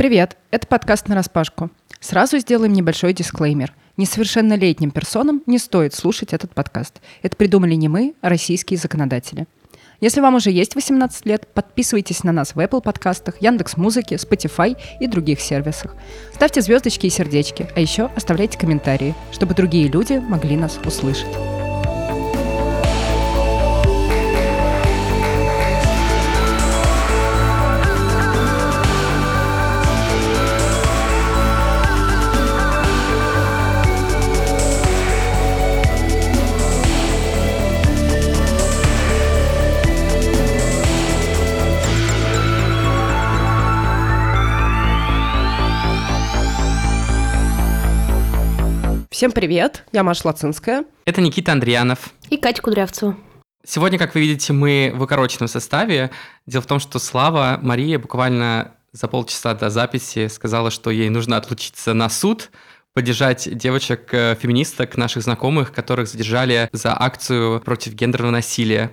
Привет, это подкаст на распашку. Сразу сделаем небольшой дисклеймер. Несовершеннолетним персонам не стоит слушать этот подкаст. Это придумали не мы, а российские законодатели. Если вам уже есть 18 лет, подписывайтесь на нас в Apple подкастах, Яндекс Музыке, Spotify и других сервисах. Ставьте звездочки и сердечки, а еще оставляйте комментарии, чтобы другие люди могли нас услышать. Всем привет, я Маша Лацинская. Это Никита Андреянов. И Катя Кудрявцева. Сегодня, как вы видите, мы в укороченном составе. Дело в том, что Слава, Мария буквально за полчаса до записи сказала, что ей нужно отлучиться на суд, поддержать девочек-феминисток, наших знакомых, которых задержали за акцию против гендерного насилия.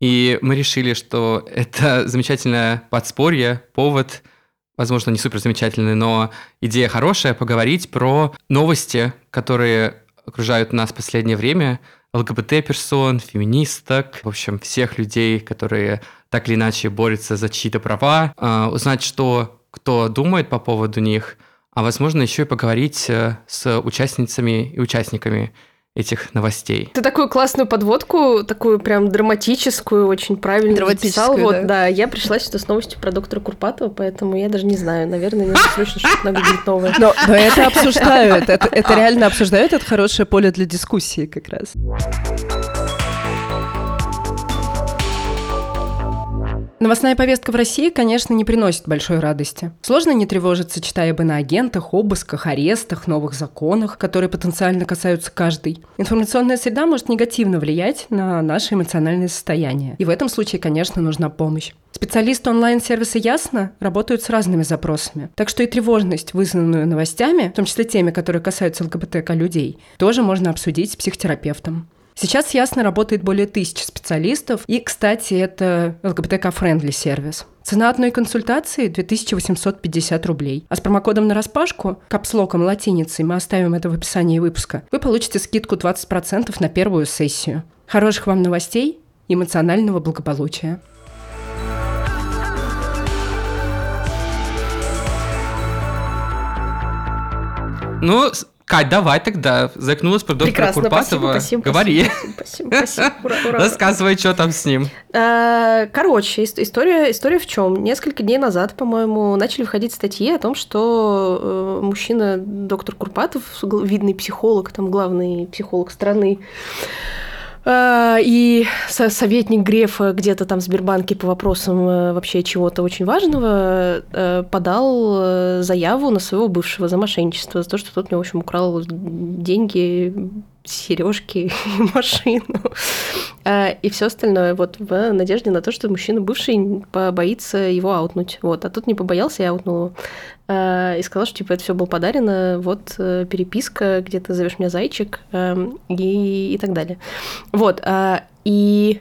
И мы решили, что это замечательное подспорье, повод – возможно, не супер замечательный, но идея хорошая, поговорить про новости, которые окружают нас в последнее время, ЛГБТ-персон, феминисток, в общем, всех людей, которые так или иначе борются за чьи-то права, а, узнать, что кто думает по поводу них, а возможно еще и поговорить э, с участницами и участниками этих новостей. Ты такую классную подводку, такую прям драматическую, очень правильно написал. Вот, да. да, я пришла сюда с новостью про доктора Курпатова, поэтому я даже не знаю, наверное, надо срочно что-то нагуглить новое. Но, но это обсуждают, это, это реально обсуждают, это хорошее поле для дискуссии как раз. Новостная повестка в России, конечно, не приносит большой радости. Сложно не тревожиться, читая бы на агентах, обысках, арестах, новых законах, которые потенциально касаются каждой. Информационная среда может негативно влиять на наше эмоциональное состояние. И в этом случае, конечно, нужна помощь. Специалисты онлайн-сервиса «Ясно» работают с разными запросами. Так что и тревожность, вызванную новостями, в том числе теми, которые касаются ЛГБТК людей, тоже можно обсудить с психотерапевтом. Сейчас Ясно работает более тысячи специалистов, и, кстати, это ЛГБТК- friendly сервис. Цена одной консультации 2850 рублей. А с промокодом нараспашку, капслоком латиницей, мы оставим это в описании выпуска, вы получите скидку 20% на первую сессию. Хороших вам новостей эмоционального благополучия. Ну, Кать, давай тогда. Заикнулась про доктора Прекрасно, Курпатова. Спасибо, спасибо, Говори. Спасибо, спасибо. спасибо. Ура, ура, Рассказывай, что там с ним. Э, короче, история, история в чем? Несколько дней назад, по-моему, начали выходить статьи о том, что э, мужчина, доктор Курпатов, видный психолог, там главный психолог страны, и советник Грефа где-то там в Сбербанке по вопросам э, вообще чего-то очень важного э, подал э, заяву на своего бывшего за мошенничество, за то, что тот мне, в общем, украл деньги, сережки, машину и все остальное, вот в надежде на то, что мужчина бывший побоится его аутнуть. Вот, а тут не побоялся и аутнул его. И сказал, что типа это все было подарено, вот переписка, где ты зовешь меня зайчик эм, и, и так далее. Вот, и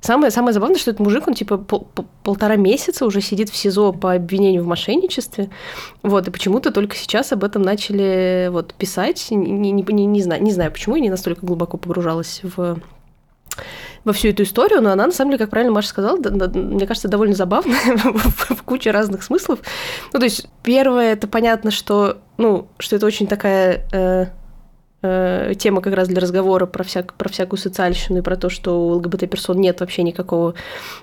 Самое, самое забавное, что этот мужик, он типа пол, полтора месяца уже сидит в СИЗО по обвинению в мошенничестве. Вот, и почему-то только сейчас об этом начали вот писать. Не, не, не, не, знаю, не знаю, почему я не настолько глубоко погружалась в во всю эту историю, но она, на самом деле, как правильно Маша сказала, да, да, мне кажется, довольно забавная в, в куче разных смыслов. Ну, то есть, первое, это понятно, что, ну, что это очень такая э, Э, тема как раз для разговора про, всяк, про всякую социальщину и про то, что у ЛГБТ-персон нет вообще никакого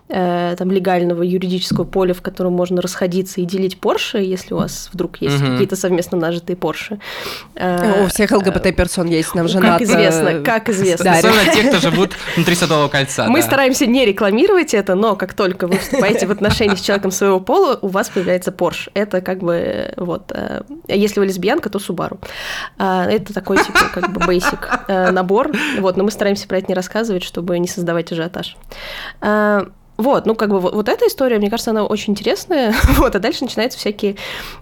э, там легального юридического поля, в котором можно расходиться и делить Порше, если у вас вдруг есть угу. какие-то совместно нажитые Порше. Э, у всех ЛГБТ-персон есть, нам же Как известно, как известно. Да, Особенно те, кто живут внутри Садового кольца. Мы стараемся не рекламировать это, но как только вы вступаете в отношения с человеком своего пола, у вас появляется Порш. Это как бы вот, если вы лесбиянка, то Субару. Это такой типа как бы basic э, набор. Вот, но мы стараемся про это не рассказывать, чтобы не создавать ажиотаж. Э, вот, ну как бы вот, вот эта история, мне кажется, она очень интересная. вот, а дальше начинаются всякие,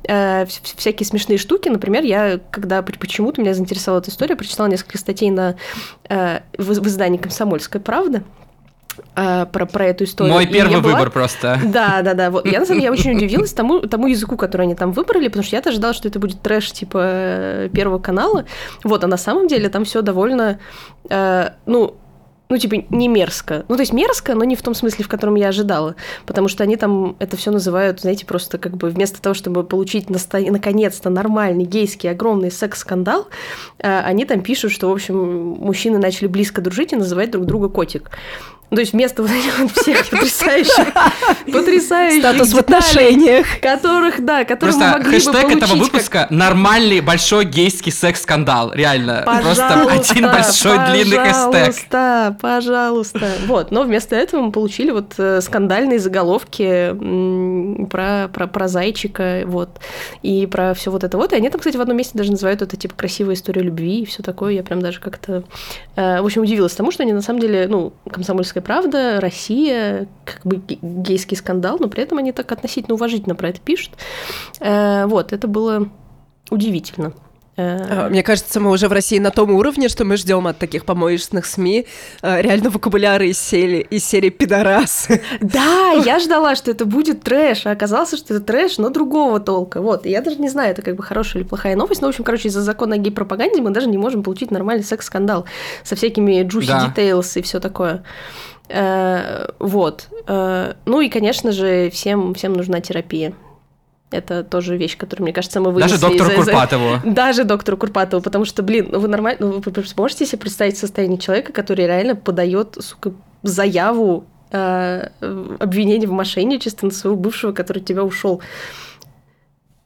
э, всякие смешные штуки. Например, я, когда почему-то меня заинтересовала эта история, прочитала несколько статей на, э, в, в издании «Комсомольская правда», а, про, про эту историю. Мой первый была... выбор просто. Да, да, да. Вот. Я, на самом деле, я очень удивилась тому, тому языку, который они там выбрали, потому что я-то ожидала, что это будет трэш типа Первого канала. Вот, а на самом деле там все довольно, э, ну, ну, типа, не мерзко. Ну, то есть мерзко, но не в том смысле, в котором я ожидала. Потому что они там это все называют, знаете, просто как бы вместо того, чтобы получить насто... наконец-то нормальный гейский огромный секс-скандал, э, они там пишут, что, в общем, мужчины начали близко дружить и называть друг друга котик. То есть вместо вот этих вот всех потрясающих, потрясающих Статус в отношениях. Которых, да, которых Просто мы могли хэштег бы получить этого выпуска как... нормальный большой гейский секс-скандал. Реально. Пожалуйста, Просто один большой длинный хэштег. Пожалуйста, пожалуйста. Вот, но вместо этого мы получили вот э, скандальные заголовки про, про, про зайчика, вот, и про все вот это вот. И они там, кстати, в одном месте даже называют это, типа, красивая история любви и все такое. Я прям даже как-то, э, в общем, удивилась тому, что они на самом деле, ну, комсомольская правда, Россия, как бы гейский скандал, но при этом они так относительно уважительно про это пишут. Э, вот, это было удивительно. Э, мне кажется, мы уже в России на том уровне, что мы ждем от таких помоечных СМИ э, реально вокабуляры из серии, из серии «Пидорас». Да, я ждала, что это будет трэш, а оказалось, что это трэш, но другого толка. Вот, я даже не знаю, это как бы хорошая или плохая новость, но, в общем, короче, из-за закона о гей-пропаганде мы даже не можем получить нормальный секс-скандал со всякими juicy да. details и все такое. Э, вот. Ну и, конечно же, всем, всем нужна терапия. Это тоже вещь, которую, мне кажется, мы вынесли. Даже доктору из... Курпатову. Даже доктору Курпатову, потому что, блин, ну вы нормально, ну, вы можете себе представить состояние человека, который реально подает, сука, заяву э, обвинения в мошенничестве на своего бывшего, который от тебя ушел.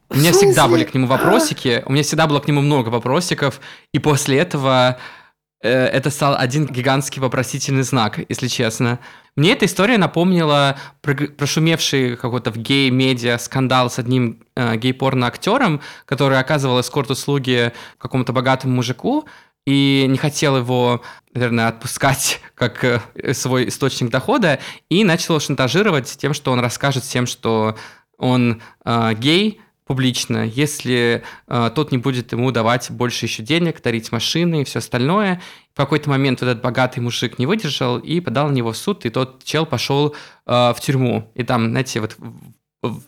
У меня всегда были к нему вопросики, у меня всегда было к нему много вопросиков, и после этого э, это стал один гигантский вопросительный знак, если честно. Мне эта история напомнила прошумевший какой-то в гей-медиа скандал с одним э, гей-порно-актером, который оказывал эскорт-услуги какому-то богатому мужику, и не хотел его, наверное, отпускать как э, свой источник дохода, и начал шантажировать тем, что он расскажет всем, что он э, гей, публично, если э, тот не будет ему давать больше еще денег, дарить машины и все остальное. В какой-то момент вот этот богатый мужик не выдержал и подал на него в суд, и тот чел пошел э, в тюрьму. И там, знаете, вот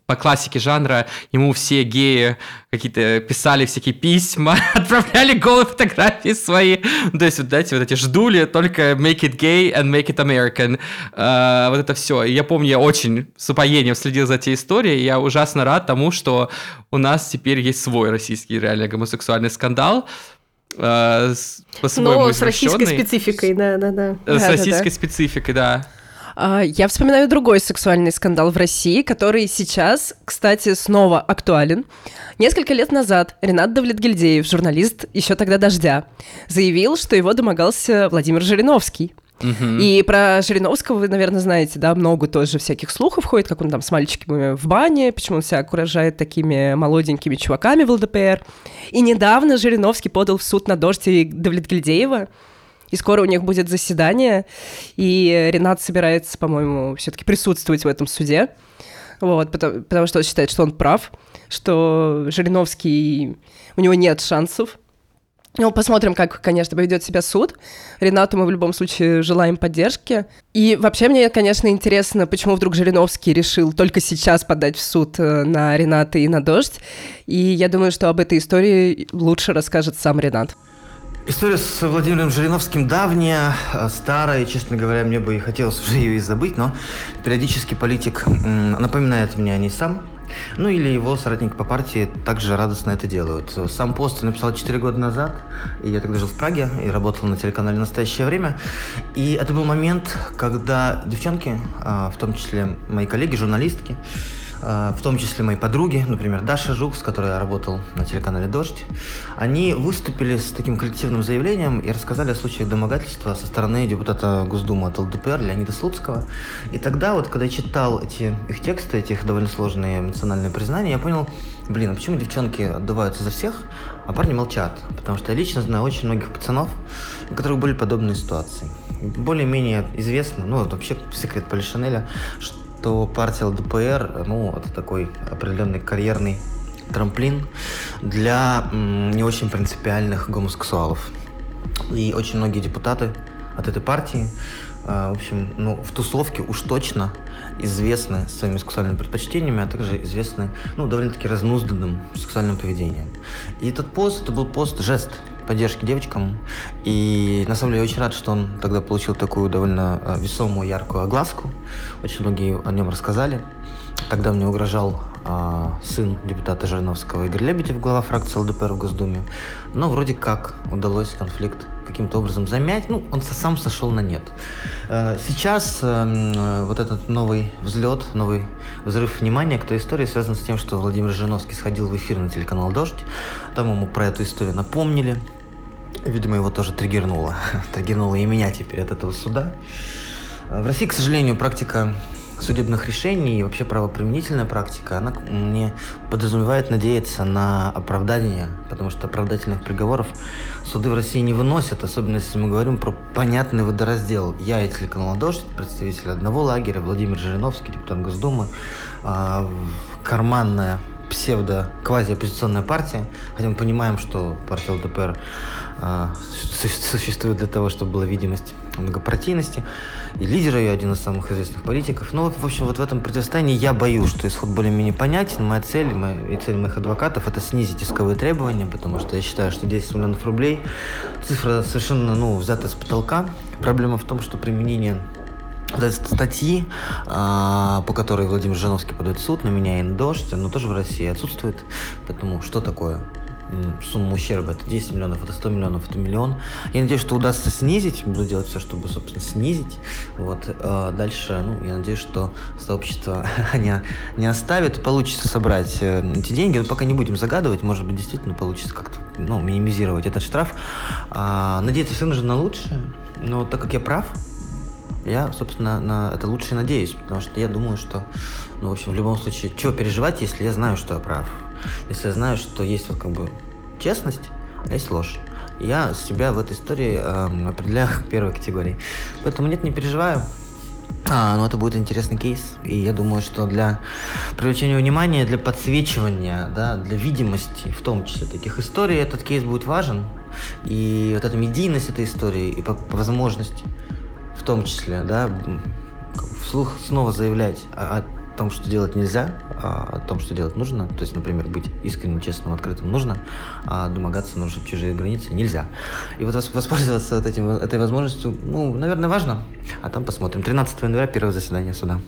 по классике жанра ему все геи какие-то писали всякие письма, отправляли голые фотографии свои. Ну, то есть вот эти вот эти ждули, только make it gay and make it American. Uh, вот это все. И я помню, я очень с упоением следил за этой историей. Я ужасно рад тому, что у нас теперь есть свой российский реально гомосексуальный скандал. Uh, с, Но с российской спецификой, да-да-да. С российской спецификой, да. А, я вспоминаю другой сексуальный скандал в России, который сейчас, кстати, снова актуален. Несколько лет назад Ренат Давлетгильдеев, журналист еще тогда «Дождя», заявил, что его домогался Владимир Жириновский. И про Жириновского вы, наверное, знаете, да, много тоже всяких слухов ходит, как он там с мальчиками в бане, почему он себя окружает такими молоденькими чуваками в ЛДПР. И недавно Жириновский подал в суд на дождь и Давлетгильдеева, и скоро у них будет заседание, и Ренат собирается, по-моему, все-таки присутствовать в этом суде. Вот, потому, потому что он считает, что он прав, что Жириновский, у него нет шансов. Ну, посмотрим, как, конечно, поведет себя суд. Ренату мы в любом случае желаем поддержки. И вообще мне, конечно, интересно, почему вдруг Жириновский решил только сейчас подать в суд э, на Рената и на Дождь. И я думаю, что об этой истории лучше расскажет сам Ренат. История с Владимиром Жириновским давняя, э, старая, честно говоря, мне бы и хотелось уже ее и забыть, но периодически политик напоминает мне о ней сам. Ну или его соратники по партии также радостно это делают. Сам пост я написал 4 года назад, и я тогда жил в Праге и работал на телеканале «Настоящее время». И это был момент, когда девчонки, а, в том числе мои коллеги, журналистки, в том числе мои подруги, например, Даша Жук, с которой я работал на телеканале «Дождь», они выступили с таким коллективным заявлением и рассказали о случаях домогательства со стороны депутата Госдумы от ЛДПР Леонида Слуцкого. И тогда вот, когда я читал эти их тексты, эти их довольно сложные эмоциональные признания, я понял, блин, а почему девчонки отдуваются за всех, а парни молчат? Потому что я лично знаю очень многих пацанов, у которых были подобные ситуации. Более-менее известно, ну, это вообще секрет Полишинеля, что то партия ЛДПР, ну, это такой определенный карьерный трамплин для не очень принципиальных гомосексуалов. И очень многие депутаты от этой партии э, в общем, ну, в тусовке уж точно известны своими сексуальными предпочтениями, а также известны, ну, довольно-таки разнузданным сексуальным поведением. И этот пост, это был пост жест поддержки девочкам. И на самом деле я очень рад, что он тогда получил такую довольно э, весомую, яркую огласку. Очень многие о нем рассказали. Тогда мне угрожал а, сын депутата Жириновского Игорь Лебедев, глава фракции ЛДПР в Госдуме. Но вроде как удалось конфликт каким-то образом замять. Ну, он сам сошел на нет. Э, сейчас э, вот этот новый взлет, новый взрыв внимания к той истории связан с тем, что Владимир Жириновский сходил в эфир на телеканал «Дождь». Там ему про эту историю напомнили. Видимо, его тоже триггернуло. триггернуло и меня теперь от этого суда. В России, к сожалению, практика судебных решений и вообще правоприменительная практика, она мне подразумевает надеяться на оправдание, потому что оправдательных приговоров суды в России не выносят, особенно если мы говорим про понятный водораздел. Я и телеканал «Дождь», представитель одного лагеря, Владимир Жириновский, депутат Госдумы, а, карманная псевдо-квази-оппозиционная партия, хотя мы понимаем, что партия ЛДПР а, существует для того, чтобы была видимость многопартийности, и лидер ее один из самых известных политиков. Ну, в общем, вот в этом противостоянии я боюсь, что исход более-менее понятен. Моя цель моя, и цель моих адвокатов – это снизить исковые требования, потому что я считаю, что 10 миллионов рублей – цифра совершенно, ну, взята с потолка. Проблема в том, что применение статьи, а, по которой Владимир Жириновский подает в суд на меня и на дождь, но тоже в России отсутствует. Поэтому что такое сумма ущерба? Это 10 миллионов, это 100 миллионов, это миллион. Я надеюсь, что удастся снизить. Буду делать все, чтобы, собственно, снизить. Вот. А дальше, ну, я надеюсь, что сообщество не, не оставит. Получится собрать э, эти деньги. Но пока не будем загадывать. Может быть, действительно получится как-то ну, минимизировать этот штраф. А, надеяться все нужно на лучшее. Но так как я прав, я, собственно, на это лучше надеюсь, потому что я думаю, что, ну, в общем, в любом случае, чего переживать, если я знаю, что я прав? Если я знаю, что есть вот как бы честность, а есть ложь. Я себя в этой истории э, определяю к первой категории. Поэтому нет, не переживаю. А, ну это будет интересный кейс. И я думаю, что для привлечения внимания, для подсвечивания, да, для видимости, в том числе таких историй, этот кейс будет важен. И вот эта медийность этой истории, и по, по возможности в том числе, да, вслух снова заявлять о, о том, что делать нельзя, о том, что делать нужно. То есть, например, быть искренним, честным, открытым нужно, а домогаться нарушить чужие границы нельзя. И вот воспользоваться вот этим, этой возможностью, ну, наверное, важно. А там посмотрим. 13 января первое заседание суда.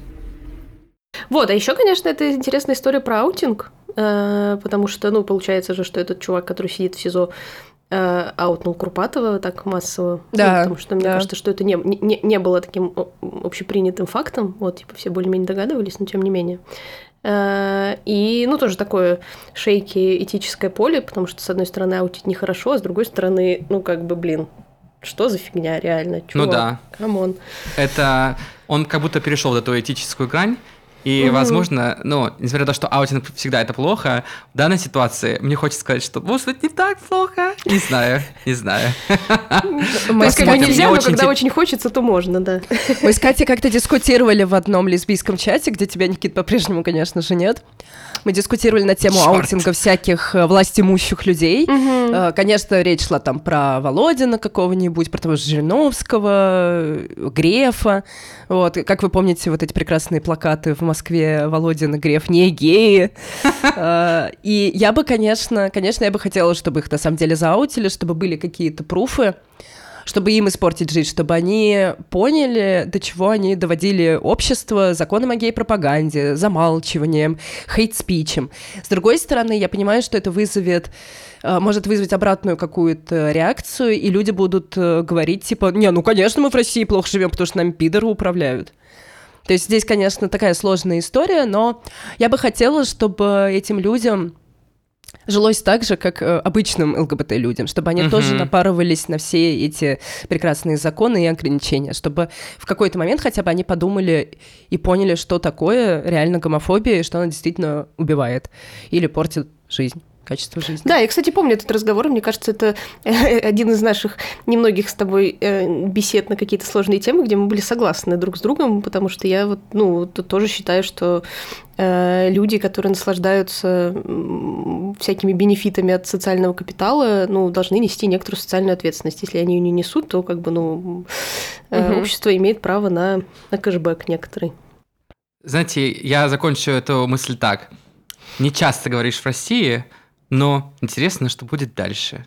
Вот, а еще, конечно, это интересная история про аутинг, э, потому что, ну, получается же, что этот чувак, который сидит в СИЗО, аутнул Курпатова так массово. Да. Ну, потому что мне да. кажется, что это не, не, не было таким общепринятым фактом. Вот, типа, все более-менее догадывались, но тем не менее. Э, и, ну, тоже такое shaky этическое поле, потому что, с одной стороны, аутить нехорошо, а с другой стороны, ну, как бы, блин, что за фигня, реально? Чувак, ну да. Come on. Это он как будто перешел в эту этическую грань, и, угу. возможно, ну, несмотря на то, что аутинг всегда это плохо, в данной ситуации мне хочется сказать, что, может быть, не так плохо. Не знаю, не знаю. Мы с Катей нельзя, но когда очень хочется, то можно, да. Мы с Катей как-то дискутировали в одном лесбийском чате, где тебя, Никит, по-прежнему, конечно же, нет. Мы дискутировали на тему аутинга всяких э, властимущих людей. Э, конечно, речь шла там про Володина какого-нибудь, про того же Жириновского, Грефа. Вот, как вы помните, вот эти прекрасные плакаты в Москве Володин и Греф не геи. Э, и я бы, конечно, конечно, я бы хотела, чтобы их на самом деле заутили, чтобы были какие-то пруфы, чтобы им испортить жизнь, чтобы они поняли, до чего они доводили общество законом о гей-пропаганде, замалчиванием, хейт-спичем. С другой стороны, я понимаю, что это вызовет э, может вызвать обратную какую-то реакцию, и люди будут э, говорить, типа, не, ну, конечно, мы в России плохо живем, потому что нами пидоры управляют. То есть здесь, конечно, такая сложная история, но я бы хотела, чтобы этим людям жилось так же, как э, обычным ЛГБТ-людям, чтобы они uh-huh. тоже напарывались на все эти прекрасные законы и ограничения, чтобы в какой-то момент хотя бы они подумали и поняли, что такое реально гомофобия, и что она действительно убивает или портит жизнь. Качество жизни. Да, я, кстати, помню этот разговор. Мне кажется, это один из наших немногих с тобой э, бесед на какие-то сложные темы, где мы были согласны друг с другом, потому что я вот, ну, тоже считаю, что э, люди, которые наслаждаются всякими бенефитами от социального капитала, ну, должны нести некоторую социальную ответственность. Если они ее не несут, то как бы, ну, угу. общество имеет право на, на кэшбэк некоторый. Знаете, я закончу эту мысль так. Не часто говоришь в России, но интересно, что будет дальше.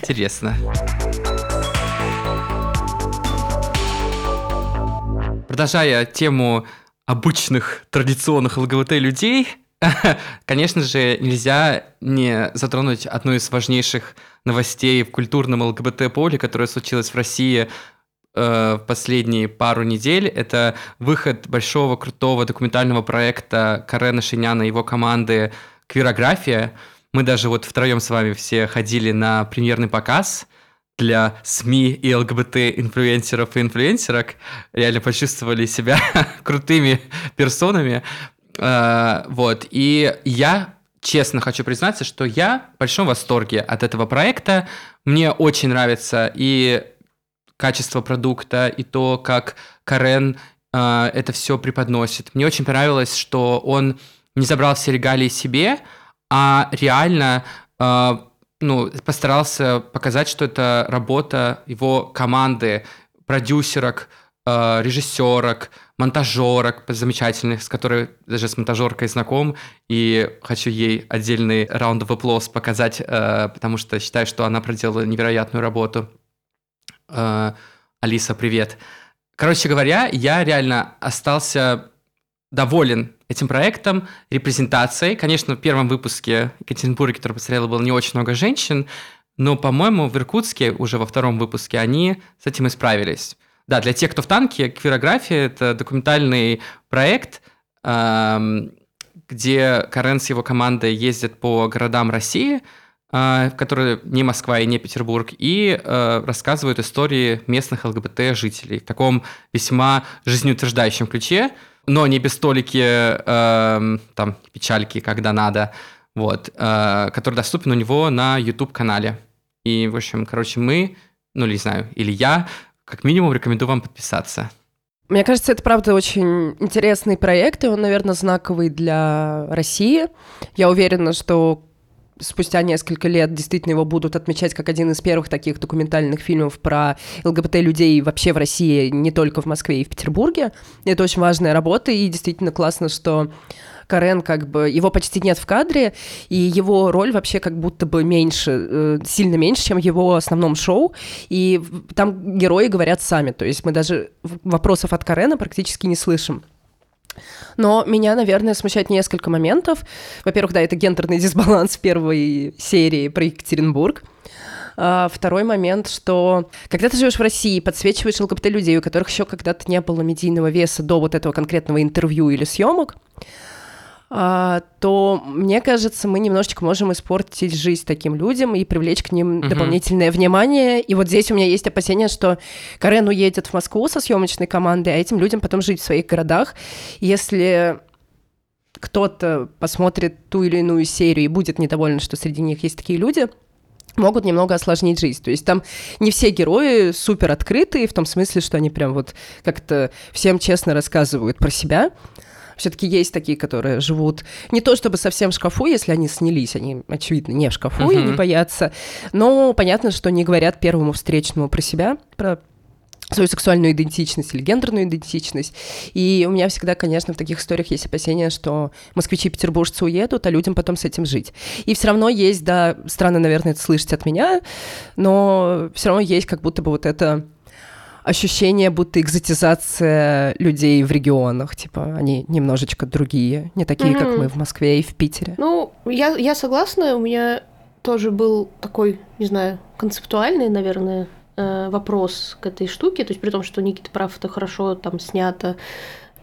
Интересно. Продолжая тему обычных традиционных ЛГБТ-людей, конечно же, нельзя не затронуть одну из важнейших новостей в культурном ЛГБТ-поле, которая случилась в России э, в последние пару недель. Это выход большого крутого документального проекта Карена Шиняна и его команды «Квирография». Мы даже вот втроем с вами все ходили на премьерный показ для СМИ и ЛГБТ-инфлюенсеров и инфлюенсерок. Реально почувствовали себя крутыми персонами. Э, вот. И я честно хочу признаться, что я в большом восторге от этого проекта. Мне очень нравится и качество продукта, и то, как Карен э, это все преподносит. Мне очень понравилось, что он не забрал все регалии себе, а реально э, ну, постарался показать, что это работа его команды, продюсерок, э, режиссерок, монтажерок замечательных, с которой даже с монтажеркой знаком, и хочу ей отдельный раунд applause показать, э, потому что считаю, что она проделала невероятную работу. Э, Алиса, привет. Короче говоря, я реально остался доволен этим проектом, репрезентацией. Конечно, в первом выпуске Екатеринбурге, который посмотрела, было не очень много женщин, но, по-моему, в Иркутске уже во втором выпуске они с этим исправились. Да, для тех, кто в танке, квирография – это документальный проект, эм, где Карен с его командой ездят по городам России, э, которые не Москва и не Петербург, и э, рассказывают истории местных ЛГБТ-жителей в таком весьма жизнеутверждающем ключе, но не без столики э, там печальки, когда надо, вот, э, который доступен у него на YouTube-канале. И, в общем, короче, мы, ну, не знаю, или я как минимум рекомендую вам подписаться. Мне кажется, это правда очень интересный проект, и он, наверное, знаковый для России. Я уверена, что спустя несколько лет действительно его будут отмечать как один из первых таких документальных фильмов про ЛГБТ-людей вообще в России, не только в Москве и в Петербурге. Это очень важная работа, и действительно классно, что Карен как бы, его почти нет в кадре, и его роль вообще как будто бы меньше, э, сильно меньше, чем в его основном шоу, и там герои говорят сами, то есть мы даже вопросов от Карена практически не слышим. Но меня, наверное, смущает несколько моментов. Во-первых, да, это гендерный дисбаланс в первой серии про Екатеринбург. А, второй момент, что когда ты живешь в России, подсвечиваешь ЛГБТ-людей, у которых еще когда-то не было медийного веса до вот этого конкретного интервью или съемок, то, мне кажется, мы немножечко можем испортить жизнь таким людям и привлечь к ним uh-huh. дополнительное внимание. И вот здесь у меня есть опасение, что Карен уедет в Москву со съемочной командой, а этим людям потом жить в своих городах. Если кто-то посмотрит ту или иную серию и будет недоволен, что среди них есть такие люди, могут немного осложнить жизнь. То есть там не все герои супер открытые, в том смысле, что они прям вот как-то всем честно рассказывают про себя, все-таки есть такие, которые живут не то чтобы совсем в шкафу, если они снялись, они, очевидно, не в шкафу uh-huh. и не боятся, но понятно, что не говорят первому встречному про себя, про свою сексуальную идентичность или гендерную идентичность. И у меня всегда, конечно, в таких историях есть опасения, что москвичи и петербуржцы уедут, а людям потом с этим жить. И все равно есть, да, странно, наверное, это слышать от меня, но все равно есть как будто бы вот это ощущение, будто экзотизация людей в регионах. Типа, они немножечко другие, не такие, mm-hmm. как мы в Москве и в Питере. Ну, я, я согласна. У меня тоже был такой, не знаю, концептуальный, наверное, э, вопрос к этой штуке. То есть при том, что Никита прав, это хорошо там снято,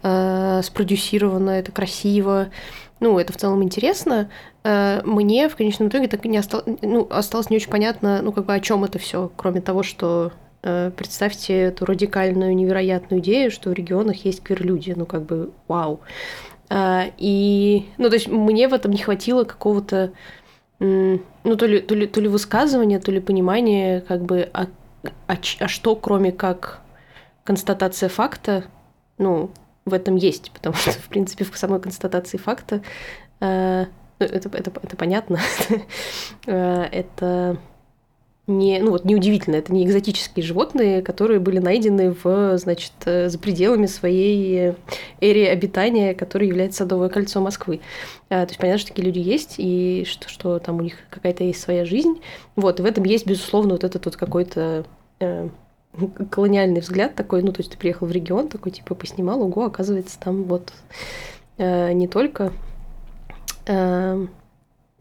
э, спродюсировано, это красиво. Ну, это в целом интересно. Э, мне в конечном итоге так и не осталось, ну, осталось не очень понятно, ну, как бы о чем это все, кроме того, что представьте эту радикальную, невероятную идею, что в регионах есть квир-люди. Ну, как бы, вау. А, и, ну, то есть мне в этом не хватило какого-то, ну, то ли, то ли, то ли высказывания, то ли понимания, как бы, а, а, а что, кроме как констатация факта, ну, в этом есть, потому что, в принципе, в самой констатации факта э, это, это, это понятно, э, это не, ну вот неудивительно, это не экзотические животные, которые были найдены в, значит, э, за пределами своей эрии обитания, которая является Садовое кольцо Москвы. А, то есть понятно, что такие люди есть, и что, что там у них какая-то есть своя жизнь. Вот, и в этом есть, безусловно, вот этот вот какой-то э, колониальный взгляд такой, ну, то есть ты приехал в регион, такой, типа, поснимал, ого, оказывается, там вот э, не только э, Э,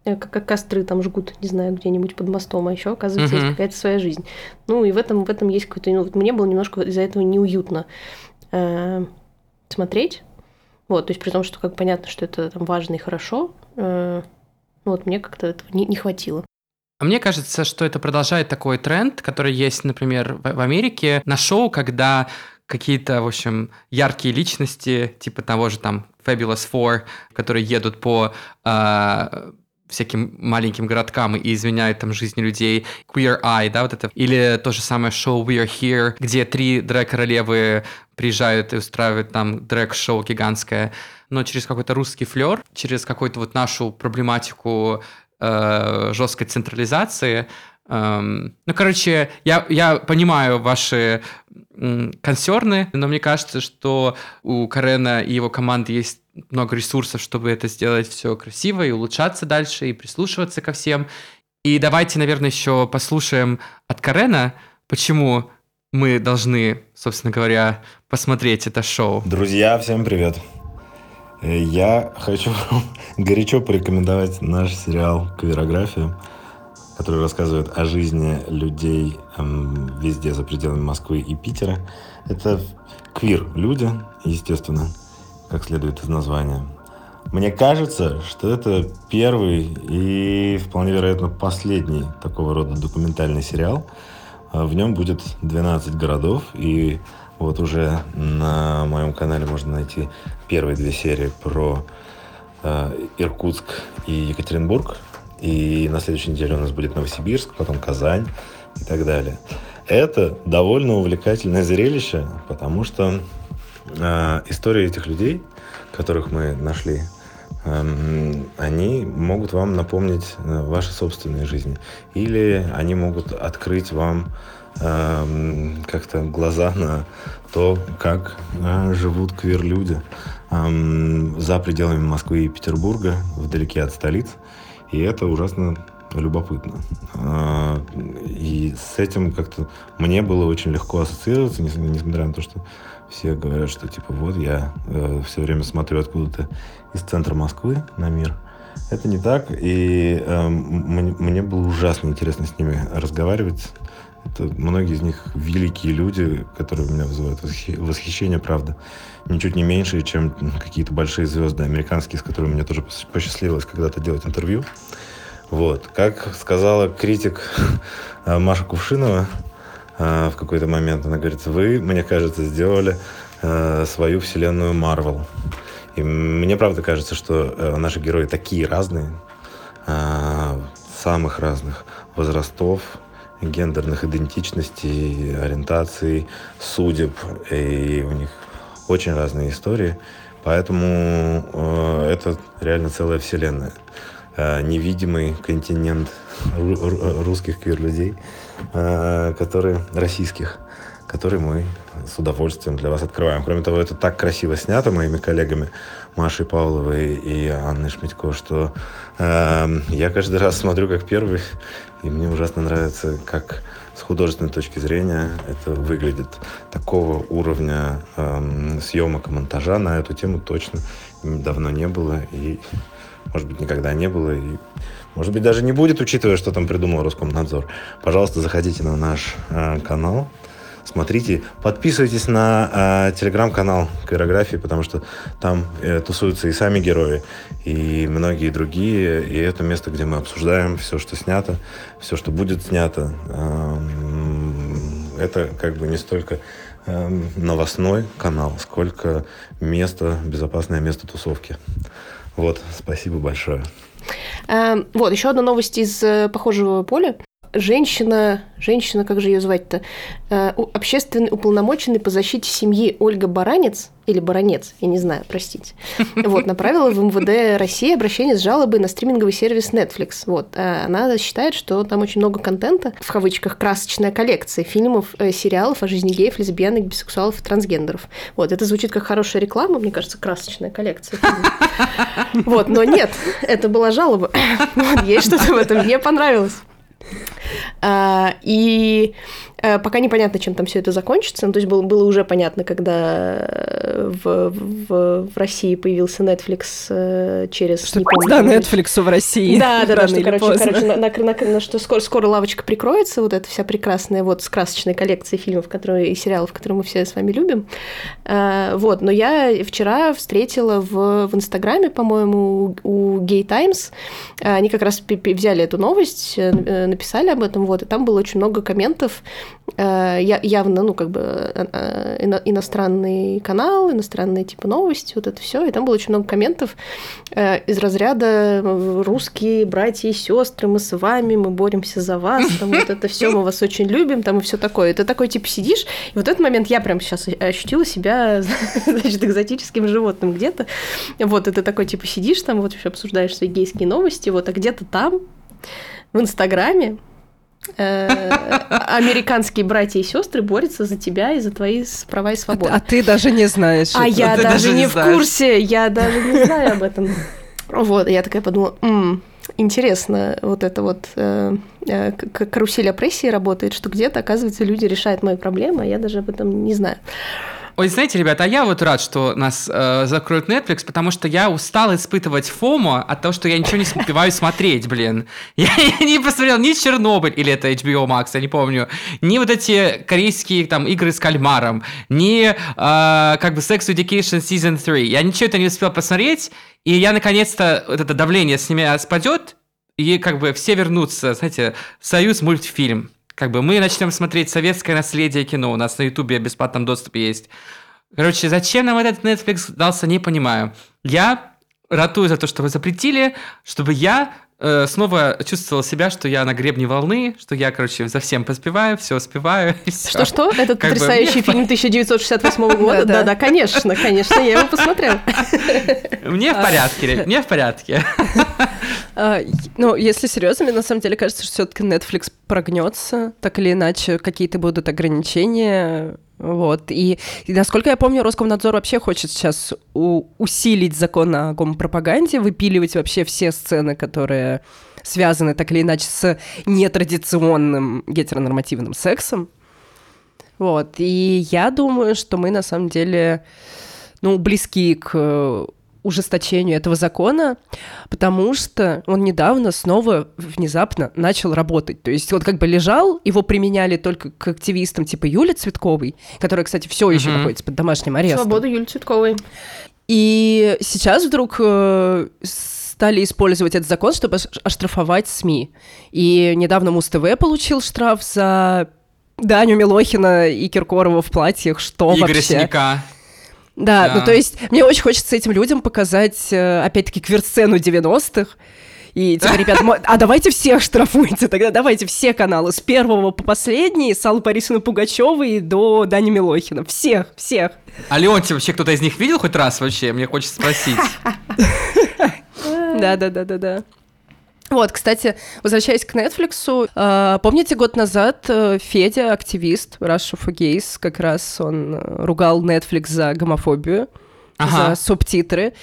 как костры там жгут, не знаю, где-нибудь под мостом, а еще, оказывается, uh-huh. есть какая-то своя жизнь. Ну, и в этом, в этом есть какой-то... Ну, вот мне было немножко из-за этого неуютно э, смотреть. Вот, то есть при том, что как понятно, что это там важно и хорошо, э, ну, вот мне как-то этого не, не хватило. А мне кажется, что это продолжает такой тренд, который есть, например, в, в Америке на шоу, когда какие-то, в общем, яркие личности, типа того же там Fabulous Four, которые едут по э, всяким маленьким городкам и изменяют там жизни людей. Queer Eye, да, вот это. Или то же самое шоу We Are Here, где три дрэк-королевы приезжают и устраивают там дрэк-шоу гигантское, но через какой-то русский флер, через какую-то вот нашу проблематику э, жесткой централизации. Эм, ну, короче, я, я понимаю ваши консерны, но мне кажется, что у Карена и его команды есть много ресурсов, чтобы это сделать все красиво и улучшаться дальше, и прислушиваться ко всем. И давайте, наверное, еще послушаем от Карена, почему мы должны, собственно говоря, посмотреть это шоу. Друзья, всем привет. Я хочу горячо порекомендовать наш сериал «Квирография», который рассказывает о жизни людей эм, везде за пределами Москвы и Питера. Это квир-люди, естественно, как следует из названия. Мне кажется, что это первый и вполне вероятно последний такого рода документальный сериал. А в нем будет 12 городов, и вот уже на моем канале можно найти первые две серии про э, Иркутск и Екатеринбург. И на следующей неделе у нас будет Новосибирск, потом Казань и так далее. Это довольно увлекательное зрелище, потому что э, истории этих людей, которых мы нашли, э, они могут вам напомнить э, ваши собственные жизни. Или они могут открыть вам э, как-то глаза на то, как э, живут квир-люди э, за пределами Москвы и Петербурга, вдалеке от столиц. И это ужасно любопытно. А, и с этим как-то мне было очень легко ассоциироваться, несмотря на то, что все говорят, что типа вот я э, все время смотрю откуда-то из центра Москвы на мир. Это не так, и э, мне, мне было ужасно интересно с ними разговаривать. Это многие из них великие люди, которые у меня вызывают восхищение, правда. Ничуть не меньше, чем какие-то большие звезды американские, с которыми мне тоже посчастливилось когда-то делать интервью. Вот. Как сказала критик э, Маша Кувшинова э, в какой-то момент, она говорит, вы, мне кажется, сделали э, свою вселенную Марвел. И мне правда кажется, что наши герои такие разные, самых разных возрастов, гендерных идентичностей, ориентаций, судеб, и у них очень разные истории, поэтому это реально целая вселенная. Э, невидимый континент русских квир-людей, э, которые российских, которые мы с удовольствием для вас открываем. Кроме того, это так красиво снято моими коллегами Машей Павловой и Анной Шмидько, что э, я каждый раз смотрю как первый, и мне ужасно нравится, как с художественной точки зрения это выглядит. Такого уровня э, съемок и монтажа на эту тему точно давно не было. И может быть, никогда не было, и, может быть, даже не будет, учитывая, что там придумал Роскомнадзор. Пожалуйста, заходите на наш э, канал, смотрите, подписывайтесь на э, телеграм-канал Каирографии, потому что там э, тусуются и сами герои, и многие другие, и это место, где мы обсуждаем все, что снято, все, что будет снято. Э, это как бы не столько эм, новостной канал, сколько место, безопасное место тусовки. Вот, спасибо большое. Вот, еще одна новость из э, похожего поля женщина, женщина, как же ее звать-то, э, общественный уполномоченный по защите семьи Ольга Баранец, или Баранец, я не знаю, простите, вот, направила в МВД России обращение с жалобой на стриминговый сервис Netflix. Вот, э, она считает, что там очень много контента, в кавычках, красочная коллекция фильмов, э, сериалов о жизни геев, лесбиянок, бисексуалов и трансгендеров. Вот, это звучит как хорошая реклама, мне кажется, красочная коллекция. Вот, но нет, это была жалоба. Есть что-то в этом, мне понравилось. А, и Э, пока непонятно, чем там все это закончится. Ну, то есть было, было уже понятно, когда э, в, в, в России появился Netflix э, через... Что, не помню, да, Netflix в России. Да, да, да, что, короче, короче на, на, на, на, что скоро, скоро лавочка прикроется, вот эта вся прекрасная вот с красочной коллекцией фильмов которые, и сериалов, которые мы все с вами любим. Вот, но я вчера встретила в, в Инстаграме, по-моему, у Gay Times, они как раз взяли эту новость, написали об этом, вот, и там было очень много комментов, Э, явно, ну, как бы э, э, иностранный канал, иностранные типа новости, вот это все. И там было очень много комментов из разряда русские братья и сестры, мы с вами, мы боремся за вас, там вот это все, мы вас очень любим, там и все такое. Ты такой типа сидишь, и вот этот момент я прям сейчас ощутила себя, значит, экзотическим животным где-то. Вот, ты такой типа сидишь там, вот еще обсуждаешь свои гейские новости, вот, а где-то там, в Инстаграме, Э, американские братья и сестры борются за тебя и за твои права и свободы. А, ты даже не знаешь. А я даже, не в курсе, я даже не знаю об этом. Вот, я такая подумала, интересно, вот это вот э, э, карусель опрессии работает, что где-то, оказывается, люди решают мои проблемы, а я даже об этом не знаю. Ой, знаете, ребята, а я вот рад, что нас э, закроют Netflix, потому что я устал испытывать фомо от того, что я ничего не успеваю смотреть, блин. Я, я не посмотрел ни Чернобыль, или это HBO Max, я не помню, ни вот эти корейские там игры с кальмаром, ни э, как бы Sex Education Season 3. Я ничего это не успел посмотреть, и я наконец-то, вот это давление с меня спадет, и как бы все вернутся, знаете, Союз мультфильм как бы мы начнем смотреть советское наследие кино, у нас на Ютубе бесплатном доступе есть. Короче, зачем нам этот Netflix дался, не понимаю. Я ратую за то, что вы запретили, чтобы я э, снова чувствовал себя, что я на гребне волны, что я, короче, за всем поспеваю, все успеваю. Что-что? Этот как потрясающий бы, фильм 1968 года? Да-да, конечно, конечно, я его посмотрел. Мне в а. порядке, мне в порядке. А, ну, если серьезно, мне на самом деле кажется, что все-таки Netflix прогнется, так или иначе, какие-то будут ограничения. Вот. И, и насколько я помню, Роскомнадзор вообще хочет сейчас у, усилить закон о гомопропаганде, выпиливать вообще все сцены, которые связаны так или иначе с нетрадиционным гетеронормативным сексом. Вот. И я думаю, что мы на самом деле ну, близки к ужесточению этого закона, потому что он недавно снова внезапно начал работать. То есть вот как бы лежал, его применяли только к активистам типа Юли Цветковой, которая, кстати, все еще uh-huh. находится под домашним арестом. Свободу Юли Цветковой. И сейчас вдруг э, стали использовать этот закон, чтобы оштрафовать СМИ. И недавно Муз-ТВ получил штраф за Даню Милохина и Киркорова в платьях. Что Игоря вообще? Синяка. Да, да, ну то есть мне очень хочется этим людям показать, э, опять-таки, кверсцену 90-х. И типа, ребят, а давайте всех штрафуйте, тогда давайте все каналы, с первого по последний, с Аллы Борисовны Пугачевой до Дани Милохина. Всех, всех. А Леонтий вообще кто-то из них видел хоть раз вообще? Мне хочется спросить. Да-да-да-да-да. Вот, кстати, возвращаясь к Netflix, э, помните, год назад э, Федя, активист Russia for Gays, как раз он э, ругал Netflix за гомофобию ага. за субтитры.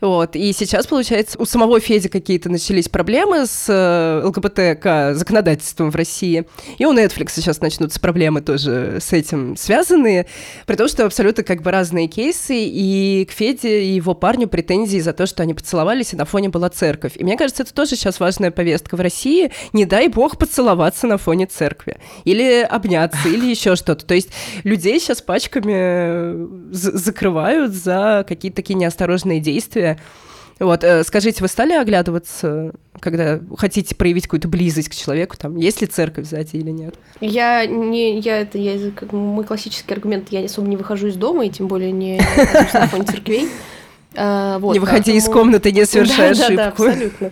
Вот. И сейчас, получается, у самого Феди какие-то начались проблемы с э, ЛГБТК законодательством в России. И у Netflix сейчас начнутся проблемы тоже с этим связанные. При том, что абсолютно как бы разные кейсы. И к Феде и его парню претензии за то, что они поцеловались, и на фоне была церковь. И мне кажется, это тоже сейчас важная повестка в России. Не дай бог поцеловаться на фоне церкви. Или обняться, или еще что-то. То есть людей сейчас пачками закрывают за какие-то такие неосторожные действия. Вот, э, скажите, вы стали оглядываться, когда хотите проявить какую-то близость к человеку, там, есть ли церковь сзади или нет? Я не, я это, я, мой классический аргумент, я особо не выхожу из дома, и тем более не на фоне церквей. А, вот, не выходи поэтому... из комнаты, не совершай да, ошибку. Да, да, абсолютно.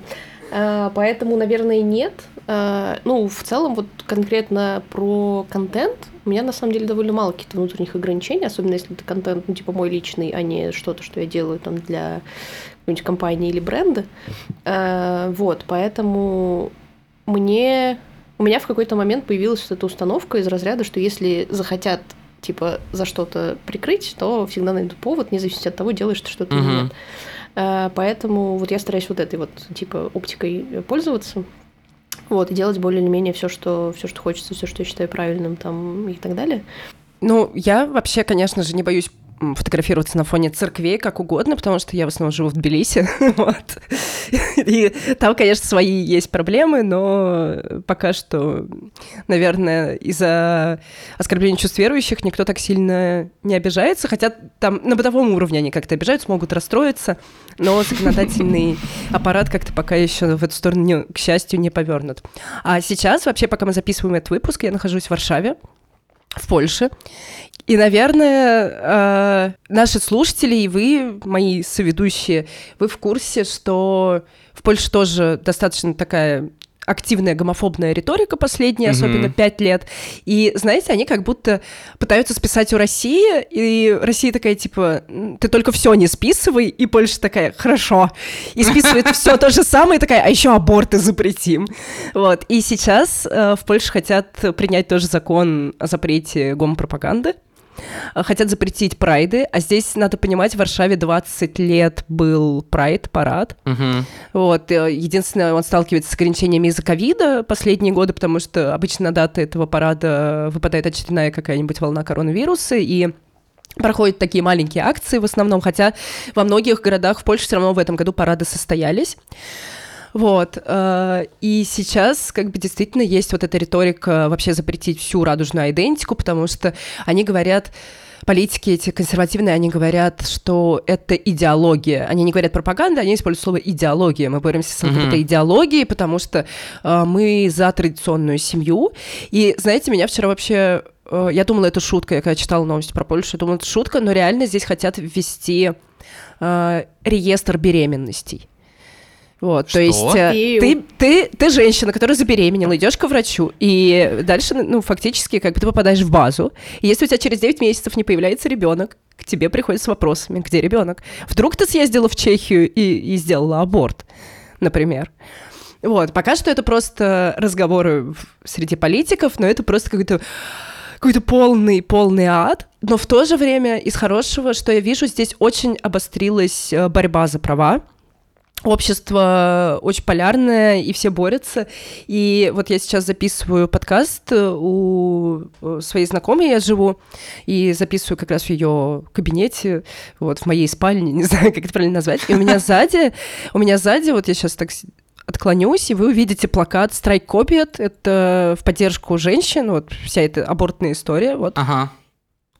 А, поэтому, наверное, нет. А, ну, в целом, вот конкретно про контент, у меня на самом деле довольно мало каких-то внутренних ограничений, особенно если это контент, ну, типа мой личный, а не что-то, что я делаю там для какой-нибудь компании или бренда. А, вот, поэтому мне... У меня в какой-то момент появилась вот эта установка из разряда, что если захотят типа за что-то прикрыть, то всегда найдут повод, независимо от того, делаешь ты что-то или нет. А, поэтому вот я стараюсь вот этой вот типа оптикой пользоваться. Вот, и делать более или менее все, что, все, что хочется, все, что я считаю правильным там и так далее. Ну, я вообще, конечно же, не боюсь фотографироваться на фоне церквей как угодно, потому что я в основном живу в Тбилиси, вот. И там, конечно, свои есть проблемы, но пока что, наверное, из-за оскорбления чувств верующих никто так сильно не обижается, хотя там на бытовом уровне они как-то обижаются, могут расстроиться, но законодательный аппарат как-то пока еще в эту сторону, к счастью, не повернут. А сейчас, вообще, пока мы записываем этот выпуск, я нахожусь в Варшаве, в Польше. И, наверное, э, наши слушатели и вы, мои соведущие, вы в курсе, что в Польше тоже достаточно такая активная гомофобная риторика последние, mm-hmm. особенно пять лет. И, знаете, они как будто пытаются списать у России, и Россия такая, типа, ты только все не списывай, и Польша такая, хорошо. И списывает все то же самое, такая, а еще аборты запретим. Вот. И сейчас э, в Польше хотят принять тоже закон о запрете гомопропаганды. Э, хотят запретить прайды, а здесь, надо понимать, в Варшаве 20 лет был прайд, парад. Угу. Вот, э, единственное, он сталкивается с ограничениями из-за ковида последние годы, потому что обычно на даты этого парада выпадает очередная какая-нибудь волна коронавируса, и проходят такие маленькие акции в основном, хотя во многих городах в Польше все равно в этом году парады состоялись. Вот. Э, и сейчас как бы действительно есть вот эта риторика вообще запретить всю радужную идентику, потому что они говорят, политики эти консервативные, они говорят, что это идеология. Они не говорят пропаганда, они используют слово идеология. Мы боремся с mm-hmm. этой идеологией, потому что э, мы за традиционную семью. И, знаете, меня вчера вообще... Э, я думала, это шутка. Я когда читала новости про Польшу, я думала, это шутка, но реально здесь хотят ввести э, реестр беременностей. Вот, Что? то есть э, ты, ты, ты женщина, которая забеременела, идешь к врачу, и дальше, ну, фактически, как бы ты попадаешь в базу. И если у тебя через 9 месяцев не появляется ребенок, к тебе приходят с вопросами, где ребенок. Вдруг ты съездила в Чехию и, и сделала аборт, например. Вот, пока что это просто разговоры среди политиков, но это просто какой-то какой-то полный, полный ад. Но в то же время из хорошего, что я вижу, здесь очень обострилась э, борьба за права общество очень полярное, и все борются. И вот я сейчас записываю подкаст у своей знакомой, я живу, и записываю как раз в ее кабинете, вот, в моей спальне, не знаю, как это правильно назвать. И у меня сзади, у меня сзади, вот я сейчас так отклонюсь, и вы увидите плакат «Страйк копиет». Это в поддержку женщин, вот вся эта абортная история, вот. Ага.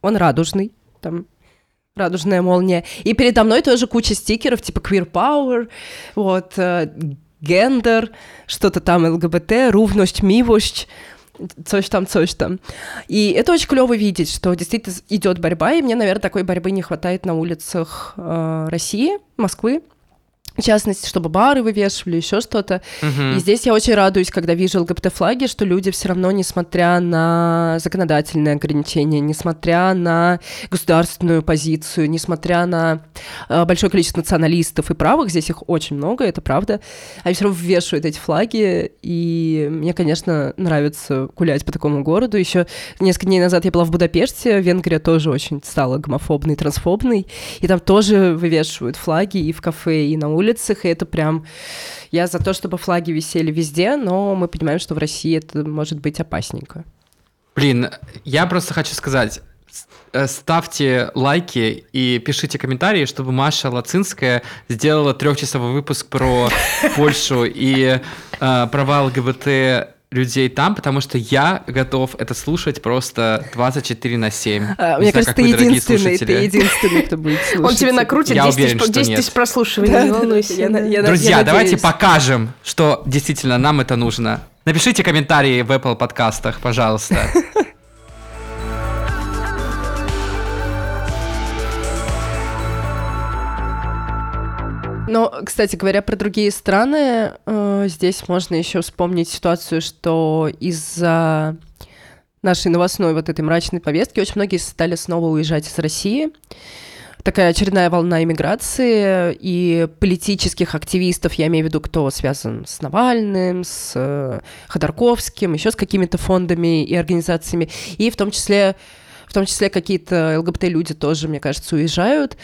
Он радужный, там радужная молния. И передо мной тоже куча стикеров, типа queer power, вот, э, гендер, что-то там ЛГБТ, рувность, мивость, coś там, coś там. И это очень клево видеть, что действительно идет борьба, и мне, наверное, такой борьбы не хватает на улицах э, России, Москвы в частности, чтобы бары вывешивали, еще что-то. Uh-huh. И здесь я очень радуюсь, когда вижу ЛГБТ-флаги, что люди все равно, несмотря на законодательные ограничения, несмотря на государственную позицию, несмотря на э, большое количество националистов и правых, здесь их очень много, это правда, они все равно вешают эти флаги, и мне, конечно, нравится гулять по такому городу. Еще несколько дней назад я была в Будапеште, Венгрия тоже очень стала гомофобной, трансфобной, и там тоже вывешивают флаги и в кафе, и на улице, улицах, и это прям... Я за то, чтобы флаги висели везде, но мы понимаем, что в России это может быть опасненько. Блин, я просто хочу сказать, э, ставьте лайки и пишите комментарии, чтобы Маша Лацинская сделала трехчасовой выпуск про Польшу и э, права ЛГБТ людей там, потому что я готов это слушать просто 24 на 7. А, мне кажется, ты единственный, ты единственный, кто будет слушать. Он тебе накрутит я 10, уверен, тысяч, 10 тысяч прослушиваний, не волнуйся. Друзья, давайте покажем, что действительно нам это нужно. Напишите комментарии в Apple подкастах, пожалуйста. Но, кстати говоря, про другие страны, э, здесь можно еще вспомнить ситуацию, что из-за нашей новостной вот этой мрачной повестки очень многие стали снова уезжать из России. Такая очередная волна иммиграции и политических активистов, я имею в виду, кто связан с Навальным, с э, Ходорковским, еще с какими-то фондами и организациями, и в том числе, в том числе какие-то ЛГБТ-люди тоже, мне кажется, уезжают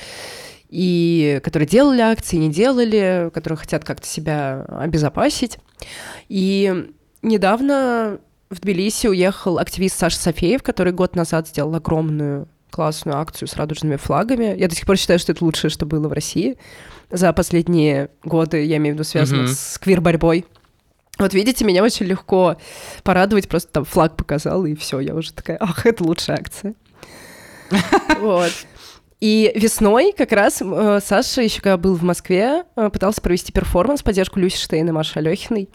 и которые делали акции, не делали, которые хотят как-то себя обезопасить. И недавно в Тбилиси уехал активист Саша Софеев, который год назад сделал огромную классную акцию с радужными флагами. Я до сих пор считаю, что это лучшее, что было в России за последние годы, я имею в виду, связано mm-hmm. с квир-борьбой. Вот видите, меня очень легко порадовать, просто там флаг показал, и все, я уже такая, ах, это лучшая акция. Вот. И весной как раз э, Саша, еще когда был в Москве, э, пытался провести перформанс в поддержку Люси Штейн и Маши Алехиной.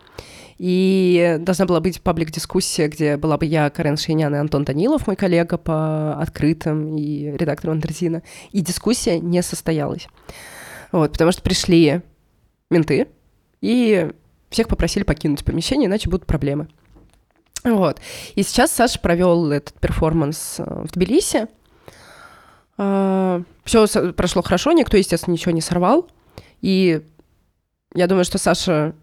И должна была быть паблик-дискуссия, где была бы я, Карен Шейнян и Антон Данилов, мой коллега по открытым и редактор Андерзина. И дискуссия не состоялась. Вот, потому что пришли менты и всех попросили покинуть помещение, иначе будут проблемы. Вот. И сейчас Саша провел этот перформанс э, в Тбилиси. А, Все прошло хорошо, никто, естественно, ничего не сорвал. И я думаю, что Саша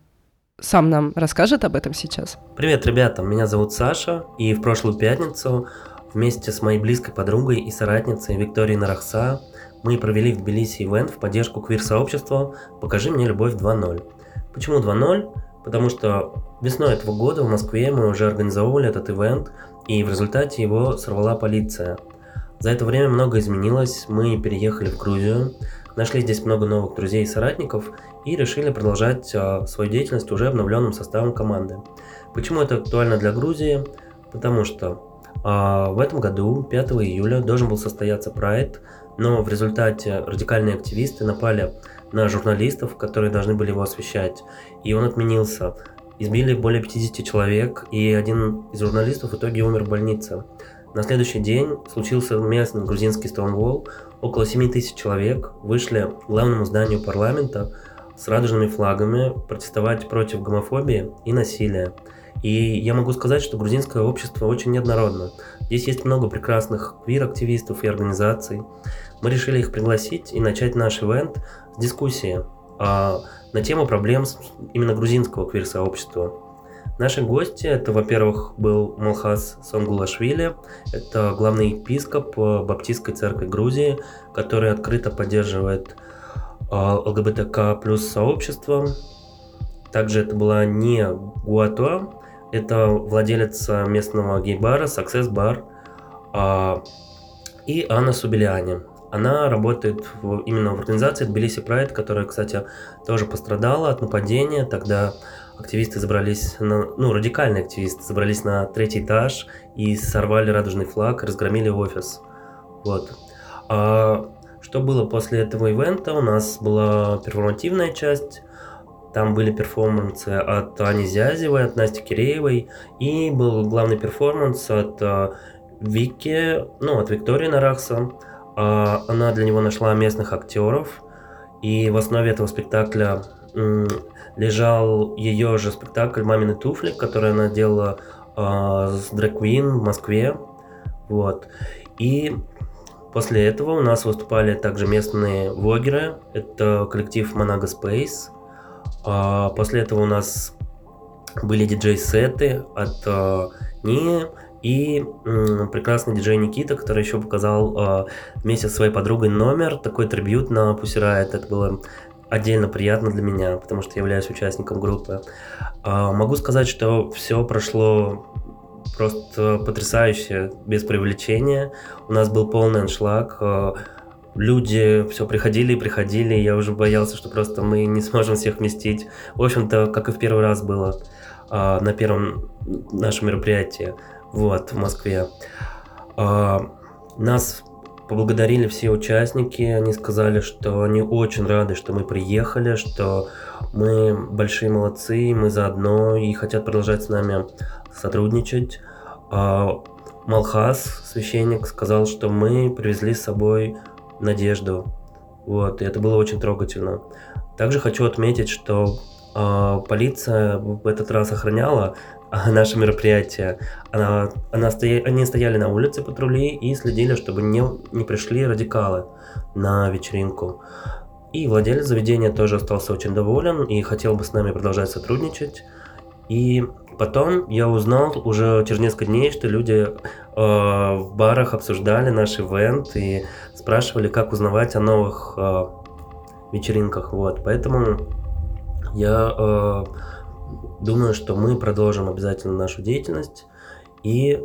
сам нам расскажет об этом сейчас. Привет, ребята, меня зовут Саша, и в прошлую пятницу вместе с моей близкой подругой и соратницей Викторией Нарахса мы провели в Тбилиси ивент в поддержку квир-сообщества «Покажи мне любовь 2.0». Почему 2.0? Потому что весной этого года в Москве мы уже организовывали этот ивент, и в результате его сорвала полиция – за это время много изменилось, мы переехали в Грузию, нашли здесь много новых друзей и соратников и решили продолжать э, свою деятельность уже обновленным составом команды. Почему это актуально для Грузии? Потому что э, в этом году, 5 июля, должен был состояться прайд, но в результате радикальные активисты напали на журналистов, которые должны были его освещать, и он отменился. Избили более 50 человек, и один из журналистов в итоге умер в больнице. На следующий день случился местный грузинский Стоунволл. Около 7 тысяч человек вышли к главному зданию парламента с радужными флагами протестовать против гомофобии и насилия. И я могу сказать, что грузинское общество очень неоднородно. Здесь есть много прекрасных квир-активистов и организаций. Мы решили их пригласить и начать наш ивент с дискуссии а, на тему проблем именно грузинского квир-сообщества. Наши гости, это, во-первых, был Малхас Сонгулашвили, это главный епископ э, Баптистской церкви Грузии, который открыто поддерживает э, ЛГБТК плюс сообщество. Также это была не Гуатуа, это владелец местного гей-бара Success Bar а, и Анна Субелиани. Она работает в, именно в организации Тбилиси Прайд, которая, кстати, тоже пострадала от нападения. Тогда активисты забрались, на, ну, радикальные активисты забрались на третий этаж и сорвали радужный флаг, разгромили офис. Вот. А что было после этого ивента? У нас была перформативная часть, там были перформансы от Ани Зязевой, от Насти Киреевой, и был главный перформанс от uh, Вики, ну, от Виктории Нарахса. Uh, она для него нашла местных актеров, и в основе этого спектакля лежал ее же спектакль «Мамины туфли», который она делала э, с Queen в Москве. Вот. И после этого у нас выступали также местные влогеры. Это коллектив Monago Space. А после этого у нас были диджей-сеты от э, Нии и м, прекрасный диджей Никита, который еще показал э, вместе со своей подругой номер, такой трибют на Пусирает. Это было отдельно приятно для меня, потому что я являюсь участником группы. А, могу сказать, что все прошло просто потрясающе, без привлечения. У нас был полный аншлаг. А, люди все приходили и приходили, я уже боялся, что просто мы не сможем всех вместить. В общем-то, как и в первый раз было а, на первом нашем мероприятии вот, в Москве. Нас поблагодарили все участники, они сказали, что они очень рады, что мы приехали, что мы большие молодцы, мы заодно и хотят продолжать с нами сотрудничать. А, Малхас, священник, сказал, что мы привезли с собой надежду. Вот, и это было очень трогательно. Также хочу отметить, что э, полиция в этот раз охраняла наше мероприятие. Она, она стоя, они стояли на улице патрули и следили, чтобы не, не пришли радикалы на вечеринку. И владелец заведения тоже остался очень доволен и хотел бы с нами продолжать сотрудничать. И потом я узнал уже через несколько дней, что люди э, в барах обсуждали наш ивент и спрашивали, как узнавать о новых э, вечеринках. Вот, поэтому я э, думаю, что мы продолжим обязательно нашу деятельность и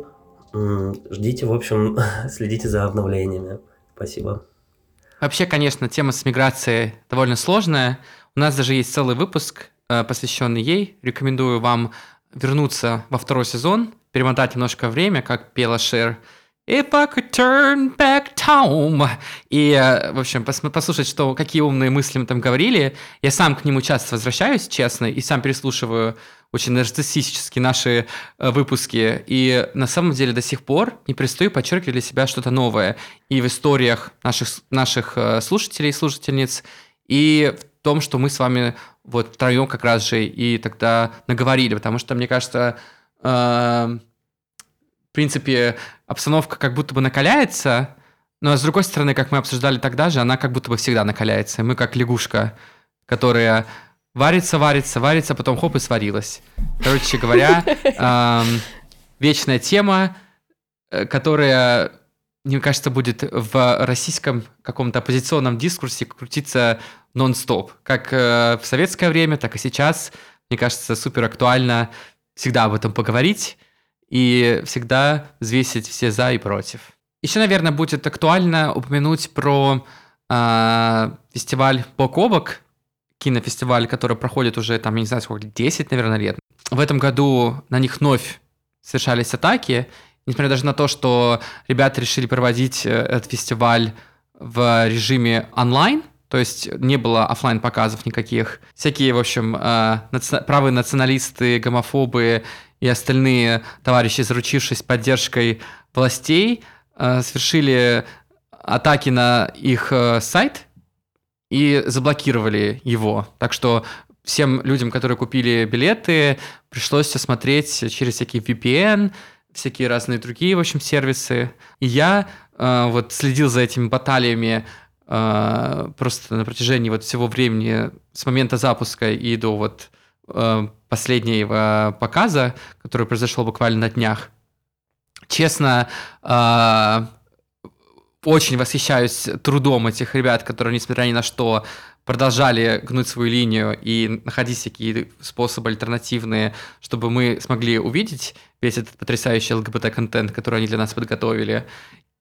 ждите, в общем, следите за обновлениями. Спасибо. Вообще, конечно, тема с миграцией довольно сложная. У нас даже есть целый выпуск, э, посвященный ей. Рекомендую вам вернуться во второй сезон, перемотать немножко время, как пела Шер, If I could turn back time. И, э, в общем, пос послушать, что, какие умные мысли мы там говорили. Я сам к нему часто возвращаюсь, честно, и сам переслушиваю очень нарциссически наши э, выпуски. И на самом деле до сих пор не перестаю подчеркивать для себя что-то новое. И в историях наших, наших э, слушателей и слушательниц, и в том, что мы с вами вот втроем как раз же и тогда наговорили. Потому что, мне кажется, э принципе, обстановка как будто бы накаляется, но с другой стороны, как мы обсуждали тогда же, она как будто бы всегда накаляется. Мы как лягушка, которая варится, варится, варится, потом хоп и сварилась. Короче говоря, эм, вечная тема, э, которая, мне кажется, будет в российском каком-то оппозиционном дискурсе крутиться нон-стоп. Как э, в советское время, так и сейчас. Мне кажется, супер актуально всегда об этом поговорить и всегда взвесить все за и против. Еще, наверное, будет актуально упомянуть про э, фестиваль «Бок о бок», кинофестиваль, который проходит уже, там, я не знаю, сколько, 10, наверное, лет. В этом году на них вновь совершались атаки, несмотря даже на то, что ребята решили проводить э, этот фестиваль в режиме онлайн, то есть не было офлайн показов никаких. Всякие, в общем, э, наци... правые националисты, гомофобы и остальные товарищи, заручившись поддержкой властей, э, совершили атаки на их э, сайт и заблокировали его. Так что всем людям, которые купили билеты, пришлось все смотреть через всякие VPN, всякие разные другие, в общем, сервисы. И я э, вот следил за этими баталиями э, просто на протяжении вот всего времени с момента запуска и до вот последнего показа, который произошел буквально на днях. Честно, э, очень восхищаюсь трудом этих ребят, которые, несмотря ни на что, продолжали гнуть свою линию и находить всякие способы альтернативные, чтобы мы смогли увидеть весь этот потрясающий ЛГБТ-контент, который они для нас подготовили.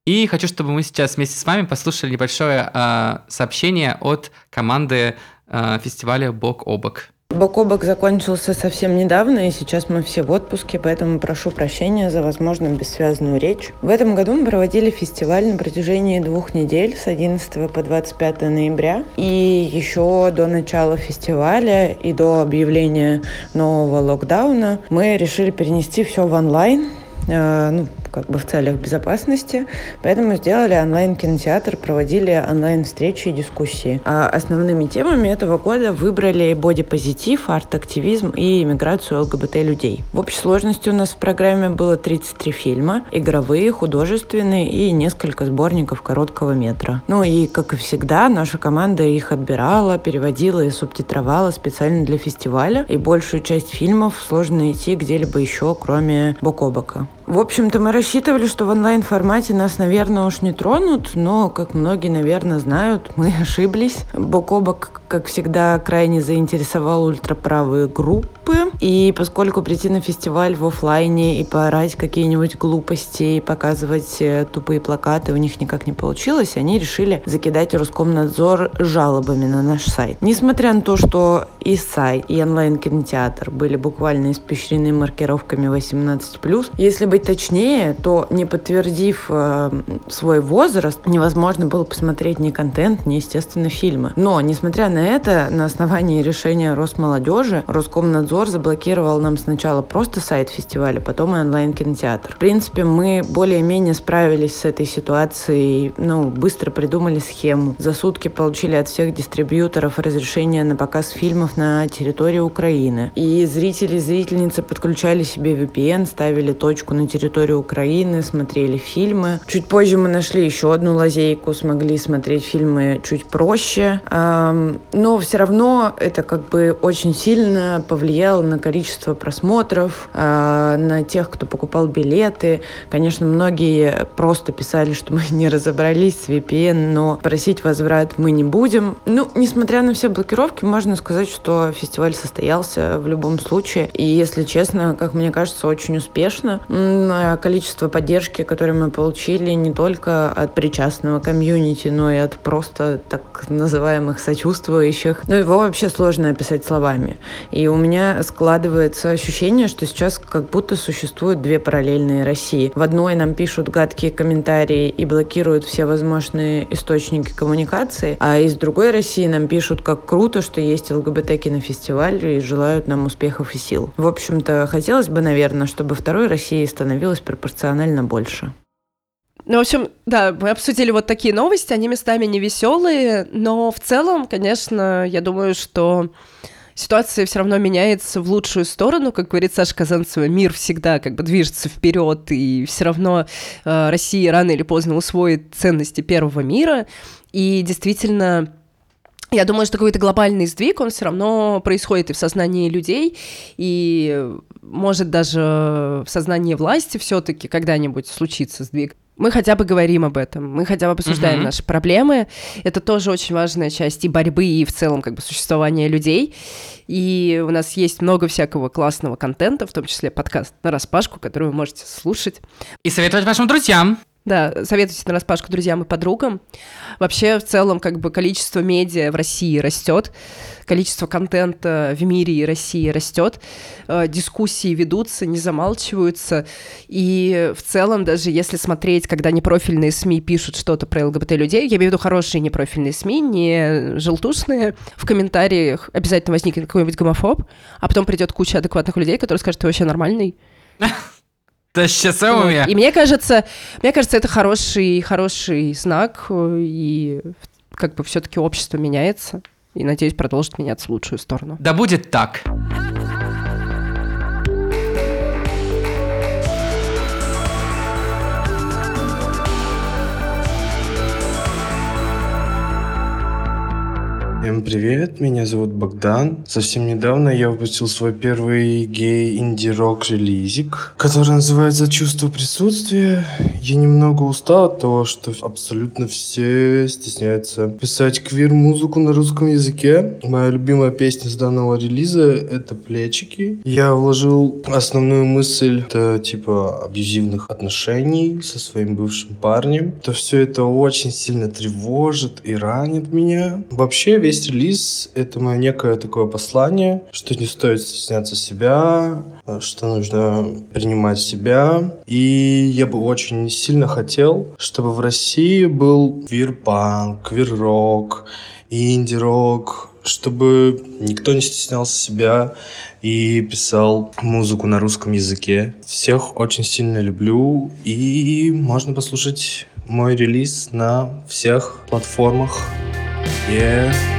И хочу, чтобы мы сейчас вместе с вами послушали небольшое э, сообщение от команды э, фестиваля «Бок о бок». Бок о бок закончился совсем недавно, и сейчас мы все в отпуске, поэтому прошу прощения за, возможно, бессвязную речь. В этом году мы проводили фестиваль на протяжении двух недель, с 11 по 25 ноября. И еще до начала фестиваля и до объявления нового локдауна мы решили перенести все в онлайн, Э, ну, как бы в целях безопасности. Поэтому сделали онлайн-кинотеатр, проводили онлайн-встречи и дискуссии. А основными темами этого года выбрали бодипозитив, арт-активизм и иммиграцию ЛГБТ-людей. В общей сложности у нас в программе было 33 фильма, игровые, художественные и несколько сборников короткого метра. Ну и, как и всегда, наша команда их отбирала, переводила и субтитровала специально для фестиваля, и большую часть фильмов сложно найти где-либо еще, кроме Бок о бока. В общем-то, мы рассчитывали, что в онлайн-формате нас, наверное, уж не тронут, но, как многие, наверное, знают, мы ошиблись. Бок о бок, как всегда, крайне заинтересовал ультраправые группы. И поскольку прийти на фестиваль в офлайне и поорать какие-нибудь глупости и показывать э, тупые плакаты у них никак не получилось, они решили закидать Роскомнадзор жалобами на наш сайт. Несмотря на то, что и сайт, и онлайн-кинотеатр были буквально испещрены маркировками 18+, если быть точнее, то не подтвердив э, свой возраст, невозможно было посмотреть ни контент, ни, естественно, фильмы. Но, несмотря на это, на основании решения Росмолодежи Роскомнадзор заблокировал нам сначала просто сайт фестиваля, потом и онлайн-кинотеатр. В принципе, мы более-менее справились с этой ситуацией, ну, быстро придумали схему. За сутки получили от всех дистрибьюторов разрешение на показ фильмов на территории Украины. И зрители и зрительницы подключали себе VPN, ставили точку на территории Украины, смотрели фильмы. Чуть позже мы нашли еще одну лазейку, смогли смотреть фильмы чуть проще. Но все равно это как бы очень сильно повлияло на количество просмотров, а, на тех, кто покупал билеты. Конечно, многие просто писали, что мы не разобрались с VPN, но просить возврат мы не будем. Ну, несмотря на все блокировки, можно сказать, что фестиваль состоялся в любом случае. И, если честно, как мне кажется, очень успешно. Количество поддержки, которое мы получили не только от причастного комьюнити, но и от просто так называемых сочувствующих. Но его вообще сложно описать словами. И у меня складывается ощущение, что сейчас как будто существуют две параллельные России. В одной нам пишут гадкие комментарии и блокируют все возможные источники коммуникации, а из другой России нам пишут, как круто, что есть ЛГБТ-кинофестиваль и желают нам успехов и сил. В общем-то, хотелось бы, наверное, чтобы второй России становилось пропорционально больше. Ну, в общем, да, мы обсудили вот такие новости, они местами не веселые, но в целом, конечно, я думаю, что ситуация все равно меняется в лучшую сторону, как говорит Саша Казанцева, мир всегда как бы движется вперед, и все равно э, Россия рано или поздно усвоит ценности первого мира, и действительно я думаю, что какой-то глобальный сдвиг, он все равно происходит и в сознании людей, и может даже в сознании власти все-таки когда-нибудь случится сдвиг мы хотя бы говорим об этом, мы хотя бы обсуждаем uh-huh. наши проблемы. Это тоже очень важная часть и борьбы, и в целом как бы существования людей. И у нас есть много всякого классного контента, в том числе подкаст на распашку, который вы можете слушать. И советовать вашим друзьям. Да, советуйте на распашку друзьям и подругам. Вообще, в целом, как бы количество медиа в России растет, количество контента в мире и России растет, э, дискуссии ведутся, не замалчиваются. И в целом, даже если смотреть, когда непрофильные СМИ пишут что-то про ЛГБТ-людей, я имею в виду хорошие непрофильные СМИ, не желтушные, в комментариях обязательно возникнет какой-нибудь гомофоб, а потом придет куча адекватных людей, которые скажут, ты вообще нормальный. Ты счастливыми. И мне кажется, мне кажется, это хороший, хороший знак, и как бы все-таки общество меняется, и, надеюсь, продолжит меняться в лучшую сторону. Да будет так. Всем привет, меня зовут Богдан. Совсем недавно я выпустил свой первый гей-инди-рок релизик, который называется «Чувство присутствия». Я немного устал от того, что абсолютно все стесняются писать квир-музыку на русском языке. Моя любимая песня с данного релиза — это «Плечики». Я вложил основную мысль, это типа абьюзивных отношений со своим бывшим парнем. То все это очень сильно тревожит и ранит меня. Вообще весь релиз — это мое некое такое послание, что не стоит стесняться себя, что нужно принимать себя. И я бы очень сильно хотел, чтобы в России был квир-панк, квир-рок, инди-рок, чтобы никто не стеснялся себя и писал музыку на русском языке. Всех очень сильно люблю, и можно послушать мой релиз на всех платформах. Yeah.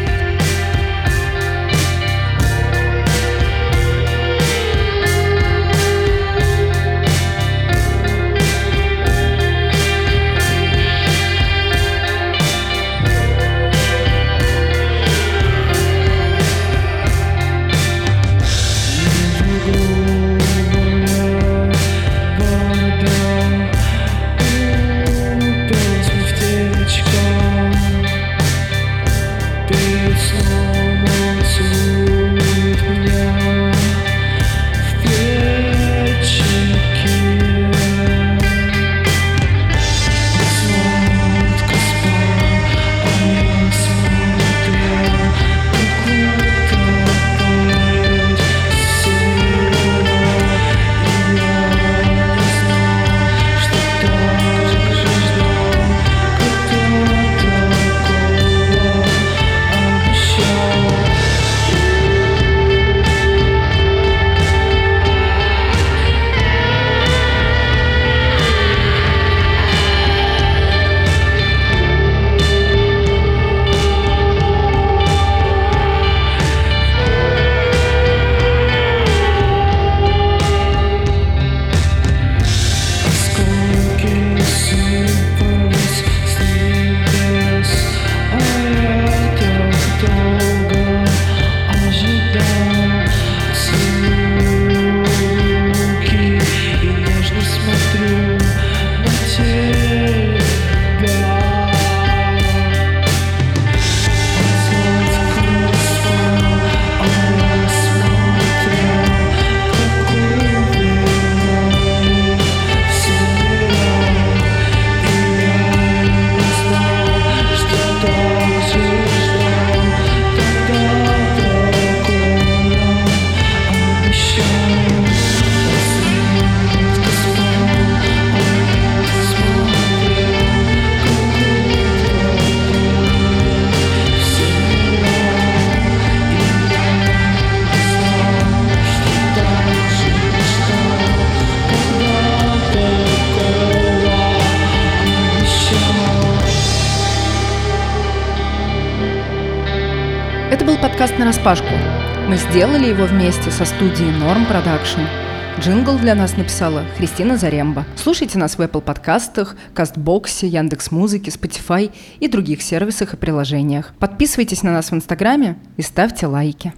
«Нараспашку». Мы сделали его вместе со студией Norm Production. Джингл для нас написала Христина Заремба. Слушайте нас в Apple подкастах, Кастбоксе, Яндекс.Музыке, Spotify и других сервисах и приложениях. Подписывайтесь на нас в Инстаграме и ставьте лайки.